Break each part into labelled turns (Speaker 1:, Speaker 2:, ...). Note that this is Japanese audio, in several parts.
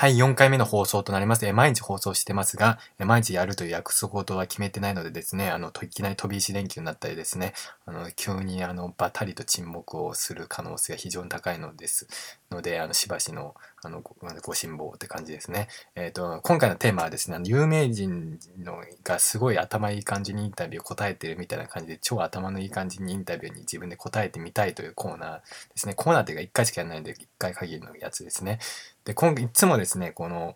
Speaker 1: はい、4回目の放送となります。え毎日放送してますが、え毎日やるという約束事は決めてないのでですね、あの、いきなり飛び石連休になったりですね、あの、急にあの、ばたりと沈黙をする可能性が非常に高いのです。ので、あの、しばしの、あの、ご辛抱って感じですね。えっ、ー、と、今回のテーマはですね、有名人のがすごい頭いい感じにインタビューを答えてるみたいな感じで、超頭のいい感じにインタビューに自分で答えてみたいというコーナーですね。コーナーっていうか1回しかやらないんで、1回限りのやつですね。で、今いつもですね、ですねこの、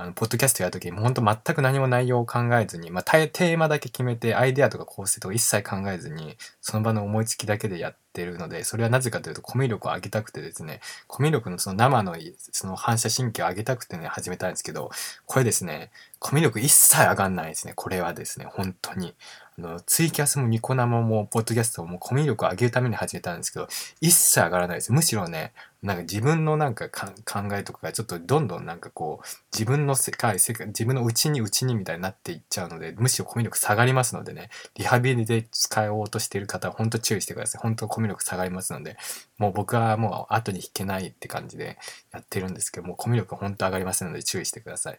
Speaker 1: あの、ポッドキャストやるとき、もう本当全く何も内容を考えずに、まあ、テーマだけ決めて、アイデアとか構成とか一切考えずに、その場の思いつきだけでやってるので、それはなぜかというと、コミュ力を上げたくてですね、コミュ力のその生の、その反射神経を上げたくてね、始めたんですけど、これですね、コミュ力一切上がんないですね。これはですね、本当に。の、ツイキャスもニコ生も、ポッドキャストもコミュ力を上げるために始めたんですけど、一切上がらないです。むしろね、なんか自分のなんか考えとかがちょっとどんどんなんかこう、自分の世界、世界、自分の内に内にみたいになっていっちゃうので、むしろコミュ力下がりますのでね、リハビリで使おうとしている方は本当注意してください。本当コミュ力下がりますので、もう僕はもう後に引けないって感じでやってるんですけどもう、コミュ力本当上がりませんので注意してください。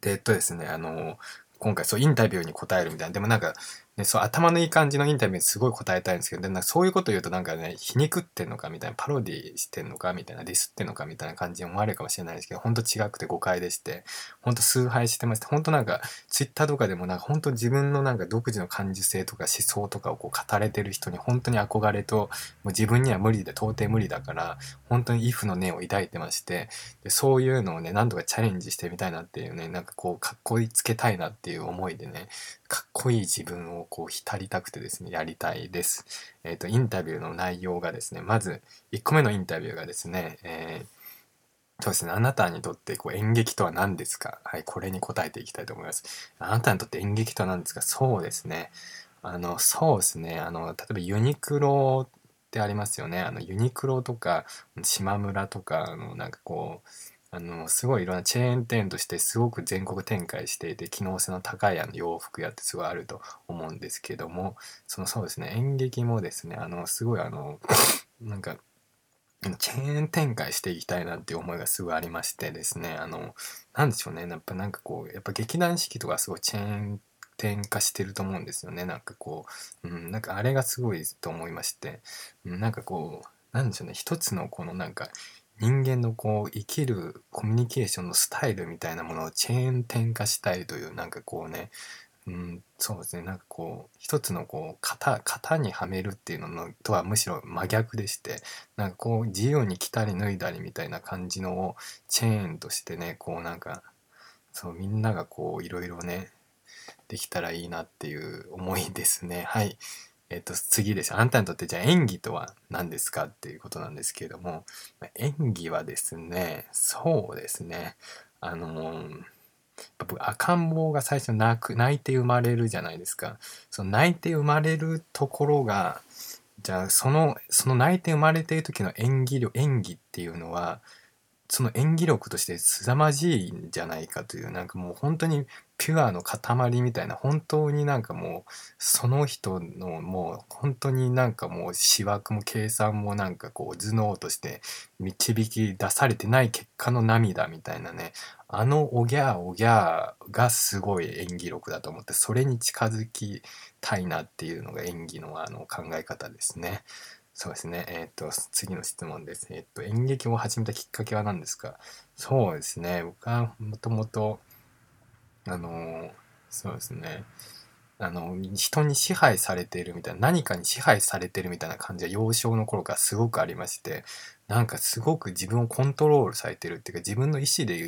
Speaker 1: で、えっとですね、あの、今回そうインタビューに答えるみたいな。でもなんか、ね、そう頭のいい感じのインタビューすごい答えたいんですけど、でなんかそういうこと言うとなんかね、皮肉ってんのかみたいな、パロディしてんのかみたいな、ディスってんのかみたいな感じに思われるかもしれないですけど、ほんと違くて誤解でして、ほんと崇拝してまして、ほんとなんか、ツイッターとかでもなんかほんと自分のなんか独自の感受性とか思想とかをこう語れてる人に本当に憧れと、もう自分には無理で到底無理だから、本当にイフの念を抱いてまして、でそういうのをね、何とかチャレンジしてみたいなっていうね、なんかこう、かっこいいつけたいなっていう思いでね、かっこいい自分をこう浸りたくてですね、やりたいです。えっ、ー、と、インタビューの内容がですね、まず、1個目のインタビューがですね、えー、そうですね、あなたにとってこう演劇とは何ですか？はい、これに答えていきたいと思います。あなたにとって演劇とは何ですか？そうですね。あの、そうですね。あの、例えばユニクロってありますよね。あの、ユニクロとか、島村とか、あの、なんかこう、あの、すごいいろんなチェーン店としてすごく全国展開していて、機能性の高いあの洋服屋ってすごいあると思うんですけども、そのそうですね、演劇もですね、あの、すごいあの、なんか、チェーン展開していきたいなっていう思いがすごいありましてですね、あの、なんでしょうね、やっぱなんかこう、やっぱ劇団四季とかすごいチェーン店化してると思うんですよね。なんかこう、うん、なんかあれがすごいと思いまして、うん、なんかこう、なんでしょうね、一つのこのなんか、人間のこう生きるコミュニケーションのスタイルみたいなものをチェーン店化したいというなんかこうね、うん、そうですねなんかこう一つのこう型型にはめるっていうののとはむしろ真逆でしてなんかこう自由に着たり脱いだりみたいな感じのをチェーンとしてねこうなんかそうみんながこういろいろねできたらいいなっていう思いですねはい。えっと、次です。あんたにとってじゃあ演技とは何ですかっていうことなんですけれども、演技はですね、そうですね、あの僕赤ん坊が最初泣く、泣いて生まれるじゃないですか。その泣いて生まれるところが、じゃあその、その泣いて生まれている時の演技力、演技っていうのは、その演技力として凄まじいんじゃないかという、なんかもう本当にピュアの塊みたいな、本当になんかもう、その人のもう本当になんかもう思惑も計算もなんかこう頭脳として導き出されてない結果の涙みたいなね、あのおぎゃーおぎゃーがすごい演技力だと思って、それに近づきたいなっていうのが演技のあの考え方ですね。そうですね。えっ、ー、と、次の質問です。えっ、ー、と、演劇を始めたきっかけは何ですか？そうですね。僕はもともと、あの、そうですね。あの、人に支配されているみたいな、何かに支配されてるみたいな感じは幼少の頃からすごくありまして、なんかすごく自分をコントロールされてるっていうか自分の意思で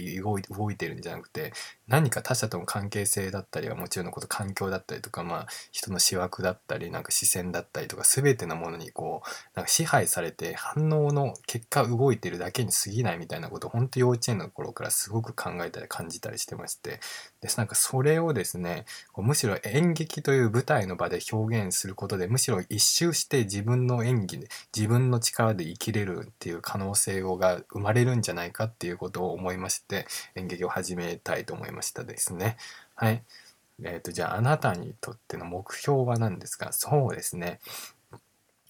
Speaker 1: 動いてるんじゃなくて何か他者との関係性だったりはもちろんのこと環境だったりとかまあ人の思惑だったりなんか視線だったりとか全てのものにこうなんか支配されて反応の結果動いてるだけに過ぎないみたいなことを本当幼稚園の頃からすごく考えたり感じたりしてまして。でなんかそれをですねむしろ演劇という舞台の場で表現することでむしろ一周して自分の演技で自分の力で生きれるっていういう可能性が生まれるんじゃないかっていうことを思いまして演劇を始めたいと思いましたですね。はい。えっ、ー、と、じゃああなたにとっての目標は何ですか？そうですね。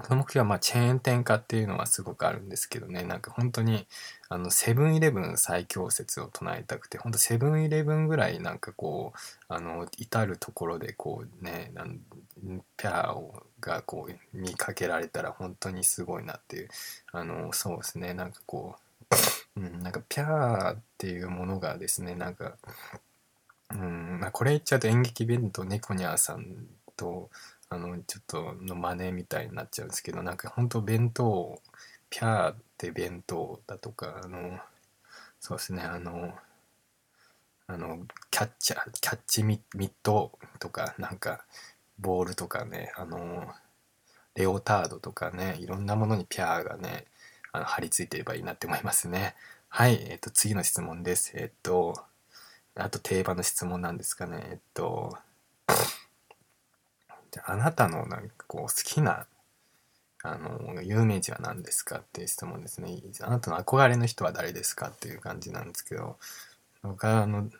Speaker 1: その目標はまあチェーン店化っていうのはすごくあるんですけどね、なんか本当にあのセブンイレブン最強説を唱えたくて、本当セブンイレブンぐらいなんかこう、あの、至るところでこうね、なんピャーをがこう見かけられたら本当にすごいなっていう、あの、そうですね、なんかこう、うん、なんかピャーっていうものがですね、なんか、うんまあ、これ言っちゃうと演劇弁当猫ニャーさんとあのちょっとの真似みたいになっちゃうんですけどなんか本当弁当ピャーって弁当だとかあのそうですね。あのあのキャッチャーキャッチミットとかなんかボールとかねあのレオタードとかねいろんなものにピャーがねあの貼り付いてればいいなって思いますねはいえっ、と次の質問ですえっ、とあと定番の質問なんですかね。えっと、じゃああなたのなんかこう好きなあの有名人は何ですかっていう質問ですね。あなたの憧れの人は誰ですかっていう感じなんですけど、僕はあの、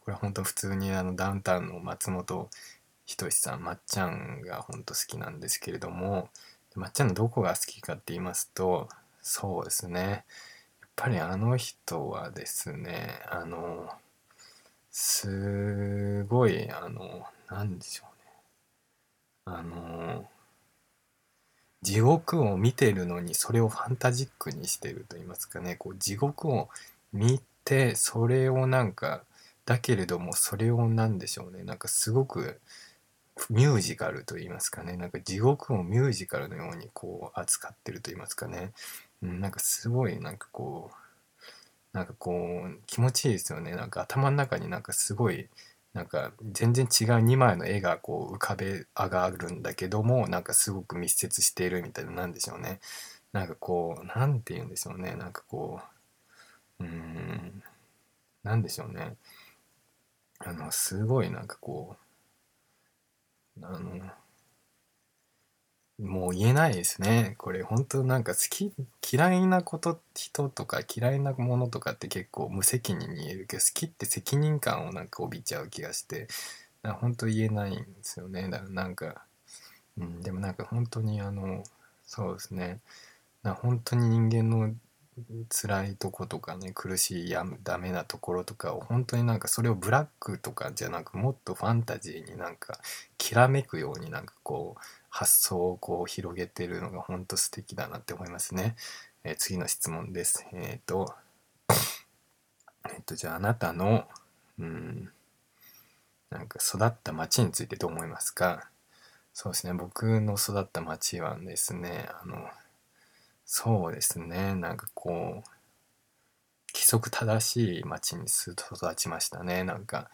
Speaker 1: これ本当普通にあのダウンタウンの松本人志さん、まっちゃんが本当好きなんですけれども、まっちゃんのどこが好きかって言いますと、そうですね。やっぱりあの人はですね、あの、すごい、あの、なんでしょうね。あの、地獄を見てるのにそれをファンタジックにしてると言いますかね、こう地獄を見て、それをなんか、だけれどもそれをなんでしょうね、なんかすごくミュージカルと言いますかね、なんか地獄をミュージカルのようにこう扱ってると言いますかね、うん、なんかすごいなんかこう、なんかこう気持ちいいですよね。なんか頭の中になんかすごいなんか全然違う2枚の絵がこう浮かべ上がるんだけどもなんかすごく密接しているみたいななんでしょうね。なんかこうなんて言うんでしょうね。なんかこううーんなんでしょうね。あのすごいなんかこうあのもう言えないですね。これ本当なんか好き、嫌いなこと、人とか嫌いなものとかって結構無責任に言えるけど、好きって責任感をなんか帯びちゃう気がして、本当言えないんですよね。だからなんか、うん、でもなんか本当にあの、そうですね。な本当に人間の辛いとことかね苦しいやダメなところとかを本当になんかそれをブラックとかじゃなくもっとファンタジーになんかきらめくようになんかこう発想をこう広げてるのが本当素敵だなって思いますね。えー、次の質問です。えっ、ー、と、えっ、と、じゃああなたの、うん、なんか育った町についてどう思いますか？そうですね、僕の育った町はですね、あの、そうですね、なんかこう、規則正しい町に育ちましたね。なんか、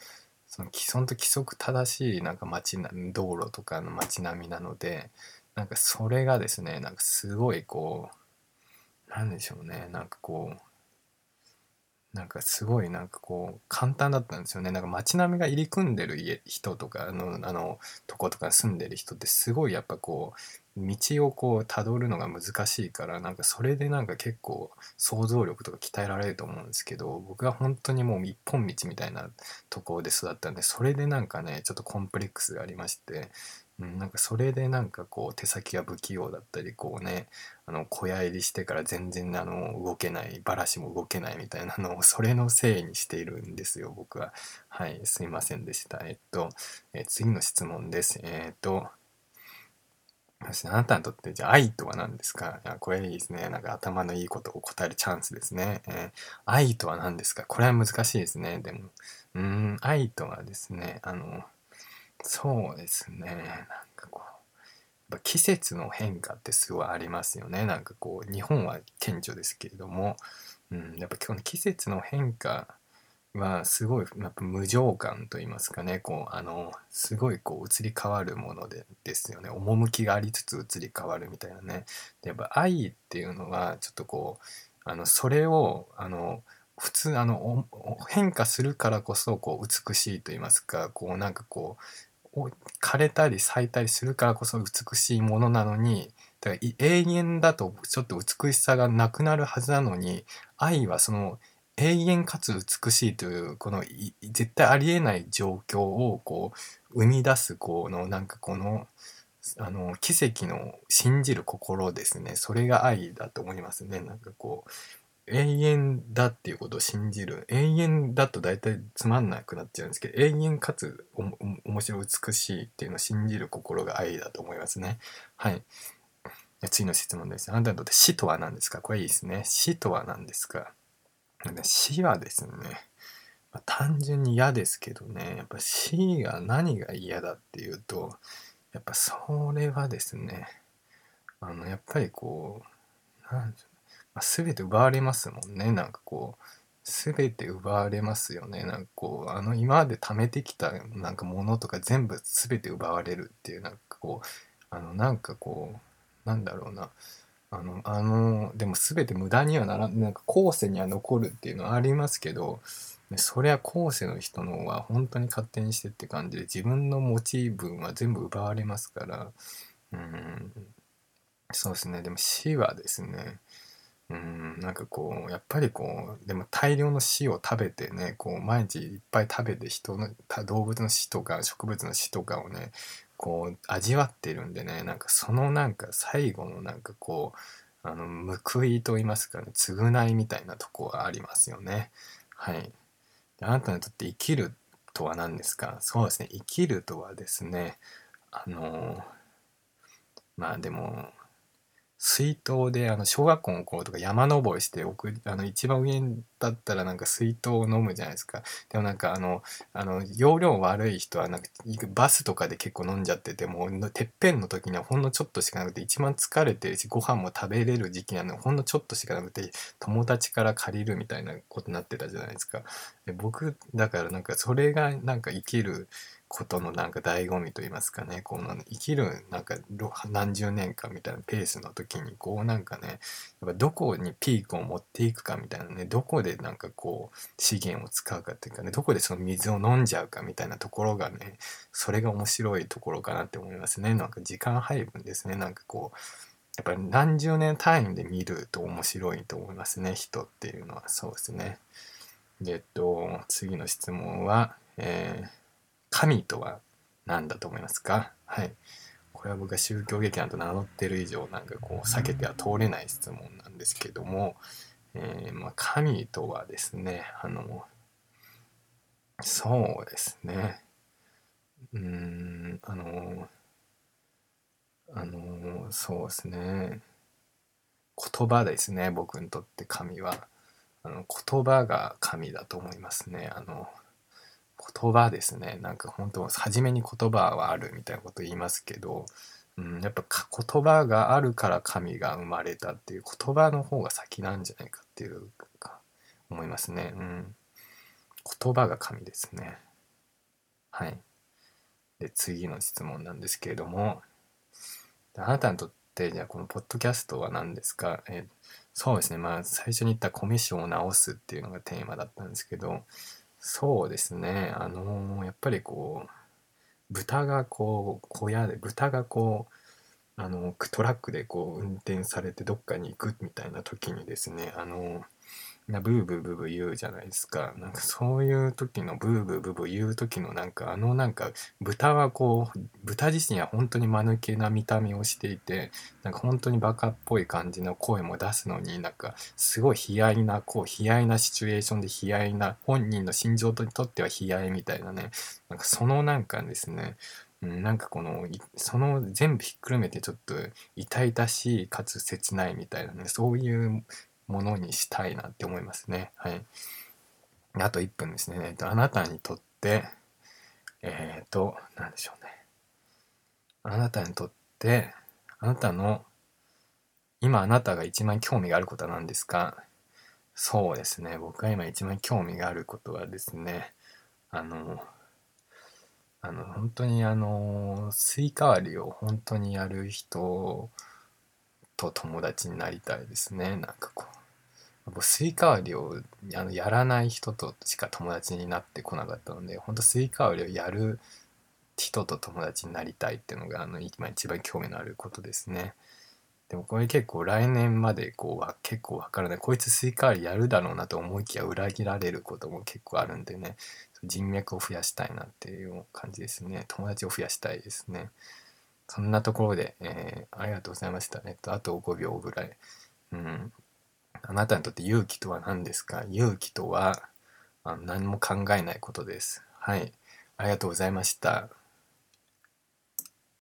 Speaker 1: その既存と規則正しいなんか街な道路とかの街並みなのでなんかそれがですねなんかすごいこうなんでしょうね。なんかこうなんかすごいなんかこう簡単だったんですよね。なんか街並みが入り組んでる家人とかのあのとことか住んでる人ってすごいやっぱこう道をこう辿るのが難しいからなんかそれでなんか結構想像力とか鍛えられると思うんですけど僕は本当にもう一本道みたいなところで育ったんでそれでなんかねちょっとコンプレックスがありましてうん、なんかそれでなんかこう手先が不器用だったりこうねあの小屋入りしてから全然あの動けないバラシも動けないみたいなのを それのせいにしているんですよ僕は。はいすいませんでした。えっと、え次の質問です。えっとあなたにとってじゃあ愛とは何ですか？いやこれいいですね。なんか頭のいいことを答えるチャンスですね。えー、愛とは何ですか？これは難しいですね。でも、うん、愛とはですね、あの、そうですね。なんかこう、やっぱ季節の変化ってすごいありますよね。なんかこう、日本は顕著ですけれども、うん、やっぱ今日の季節の変化はすごいやっぱ無常感と言いますかね。こうあのすごいこう移り変わるものでですよね。趣がありつつ移り変わるみたいなね。でやっぱ愛っていうのはちょっとこうあのそれをあの普通あの変化するからこそこう美しいと言いますか。こうなんかこう枯れたり咲いたりするからこそ美しいものなのにだから永遠だとちょっと美しさがなくなるはずなのに愛はその永遠かつ美しいというこの絶対ありえない状況をこう生み出すこのなんかこのあの奇跡の信じる心ですね。それが愛だと思いますね。なんかこう永遠だっていうことを信じる。永遠だと大体つまんなくなっちゃうんですけど永遠かつ面白い美しいっていうのを信じる心が愛だと思いますね。はい。次の質問です。あなたにとって死とは何ですか？これいいですね。死とは何ですか？死はですね、まあ、単純に嫌ですけどねやっぱ死が何が嫌だっていうとやっぱそれはですねあのやっぱりこうなんでしょうまあ、全て奪われますもんねなんかこう全て奪われますよねなんかこうあの今まで貯めてきたなんかものとか全部全て奪われるっていうなんかこうあのなんかこうなんだろうなあのあのでも全て無駄にはならなんか後世には残るっていうのはありますけどそりゃ後世の人のは本当に勝手にしてって感じで自分の持ち分は全部奪われますからうんそうですね。でも死はですねうんなんかこうやっぱりこうでも大量の死を食べてねこう毎日いっぱい食べて人の動物の死とか植物の死とかをねこう味わってるんでねなんかそのなんか最後のなんかこうあの報いと言いますかね償いみたいなとこはありますよね。はい。あなたにとって生きるとは何ですか？そうですね生きるとはですねあのまあでも水筒であの小学校の頃とか山登りして奥あの一番上だったらなんか水筒を飲むじゃないですか。でもなんかあのあの容量悪い人はなんかバスとかで結構飲んじゃっててもうてっぺんの時にはほんのちょっとしかなくて一番疲れてるしご飯も食べれる時期なのほんのちょっとしかなくて友達から借りるみたいなことになってたじゃないですか。で僕だからなんかそれがなんか生きることのなんか醍醐味と言いますかねこの生きるなんか何十年間みたいなペースの時にこうなんかねやっぱどこにピークを持っていくかみたいなねどこでなんかこう資源を使うかっていうかねどこでその水を飲んじゃうかみたいなところがねそれが面白いところかなって思いますね。なんか時間配分ですね。なんかこうやっぱり何十年単位で見ると面白いと思いますね。人っていうのは。そうですね。でえっと次の質問はえー神とは何だと思いますか？はい。これは僕が宗教劇団と名乗ってる以上、なんかこう、避けては通れない質問なんですけども、えー、まあ、神とはですね、あの、そうですね。うん、あの、あの、そうですね。言葉ですね、僕にとって神は。あの言葉が神だと思いますね。あの、言葉ですねなんか本当初めに言葉はあるみたいなこと言いますけど、うん、やっぱ言葉があるから神が生まれたっていう言葉の方が先なんじゃないかっていうか思いますね。うん、言葉が神ですね。はい。で次の質問なんですけれどもあなたにとってじゃあこのポッドキャストは何ですか、えそうですねまあ最初に言ったコミッションを直すっていうのがテーマだったんですけどそうですね。あのやっぱりこう、豚がこう、小屋で、豚がこう、あの、トラックでこう、運転されてどっかに行くみたいな時にですね、あのなブーブーブーブー言うじゃないですか。なんかそういう時のブーブーブーブー言う時のなんかあのなんか豚はこう豚自身は本当に間抜けな見た目をしていてなんか本当にバカっぽい感じの声も出すのになんかすごい悲哀なこう悲哀なシチュエーションで悲哀な本人の心情にとっては悲哀みたいなねなんかそのなんかですね、なんかこのその全部ひっくるめてちょっと痛々しいかつ切ないみたいなねそういうものにしたいなって思いますね。はい。あと1分ですね。えっと、あなたにとって、えっ、ー、と、何でしょうね。あなたにとって、あなたの、今あなたが一番興味があることは何ですか？そうですね。僕が今一番興味があることはですね、あの、あの、本当にあの、スイカ割りを本当にやる人と友達になりたいですね。なんかこう。スイカ割りをあのやらない人としか友達になってこなかったので、本当スイカ割りをやる人と友達になりたいっていうのがあの今一番興味のあることですね。でもこれ結構来年までこうは結構わからない。こいつスイカ割りやるだろうなと思いきや裏切られることも結構あるんでね、人脈を増やしたいなっていう感じですね。友達を増やしたいですね。そんなところで、えーありがとうございました。えっと、あと5秒ぐらい。うん。あなたにとって勇気とは何ですか？勇気とはあの何も考えないことです。はい。ありがとうございました。